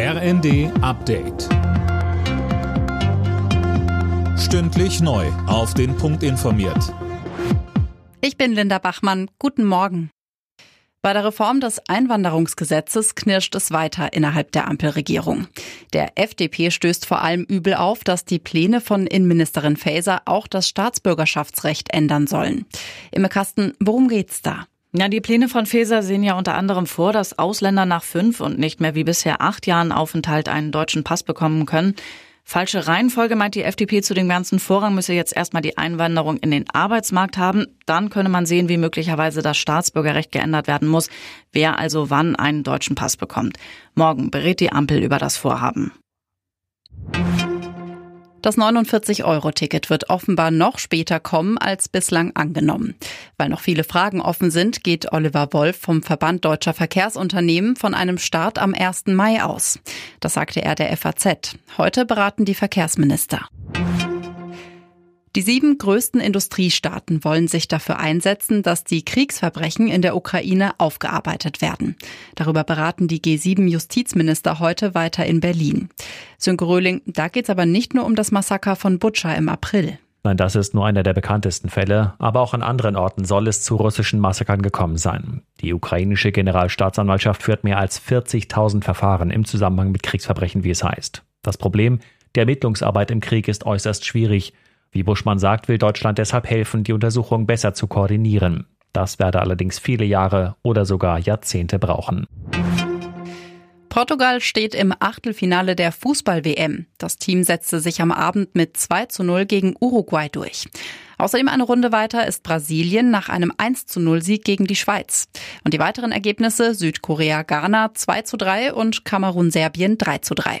RND Update. Stündlich neu. Auf den Punkt informiert. Ich bin Linda Bachmann. Guten Morgen. Bei der Reform des Einwanderungsgesetzes knirscht es weiter innerhalb der Ampelregierung. Der FDP stößt vor allem übel auf, dass die Pläne von Innenministerin Faeser auch das Staatsbürgerschaftsrecht ändern sollen. Imme Kasten, worum geht's da? Ja, die Pläne von Feser sehen ja unter anderem vor, dass Ausländer nach fünf und nicht mehr wie bisher acht Jahren Aufenthalt einen deutschen Pass bekommen können. Falsche Reihenfolge meint die FDP zu dem ganzen Vorrang müsse jetzt erstmal die Einwanderung in den Arbeitsmarkt haben. Dann könne man sehen, wie möglicherweise das Staatsbürgerrecht geändert werden muss, wer also wann einen deutschen Pass bekommt. Morgen berät die Ampel über das Vorhaben. Das 49-Euro-Ticket wird offenbar noch später kommen als bislang angenommen. Weil noch viele Fragen offen sind, geht Oliver Wolf vom Verband Deutscher Verkehrsunternehmen von einem Start am 1. Mai aus. Das sagte er der FAZ. Heute beraten die Verkehrsminister. Die sieben größten Industriestaaten wollen sich dafür einsetzen, dass die Kriegsverbrechen in der Ukraine aufgearbeitet werden. Darüber beraten die G7-Justizminister heute weiter in Berlin. Sönke Röhling, da geht es aber nicht nur um das Massaker von Butscha im April. Nein, das ist nur einer der bekanntesten Fälle, aber auch an anderen Orten soll es zu russischen Massakern gekommen sein. Die ukrainische Generalstaatsanwaltschaft führt mehr als 40.000 Verfahren im Zusammenhang mit Kriegsverbrechen, wie es heißt. Das Problem, die Ermittlungsarbeit im Krieg ist äußerst schwierig. Wie Buschmann sagt, will Deutschland deshalb helfen, die Untersuchung besser zu koordinieren. Das werde allerdings viele Jahre oder sogar Jahrzehnte brauchen. Portugal steht im Achtelfinale der Fußball-WM. Das Team setzte sich am Abend mit 2 zu 0 gegen Uruguay durch. Außerdem eine Runde weiter ist Brasilien nach einem 1 zu 0 Sieg gegen die Schweiz. Und die weiteren Ergebnisse Südkorea-Ghana 2 zu 3 und Kamerun-Serbien 3 zu 3.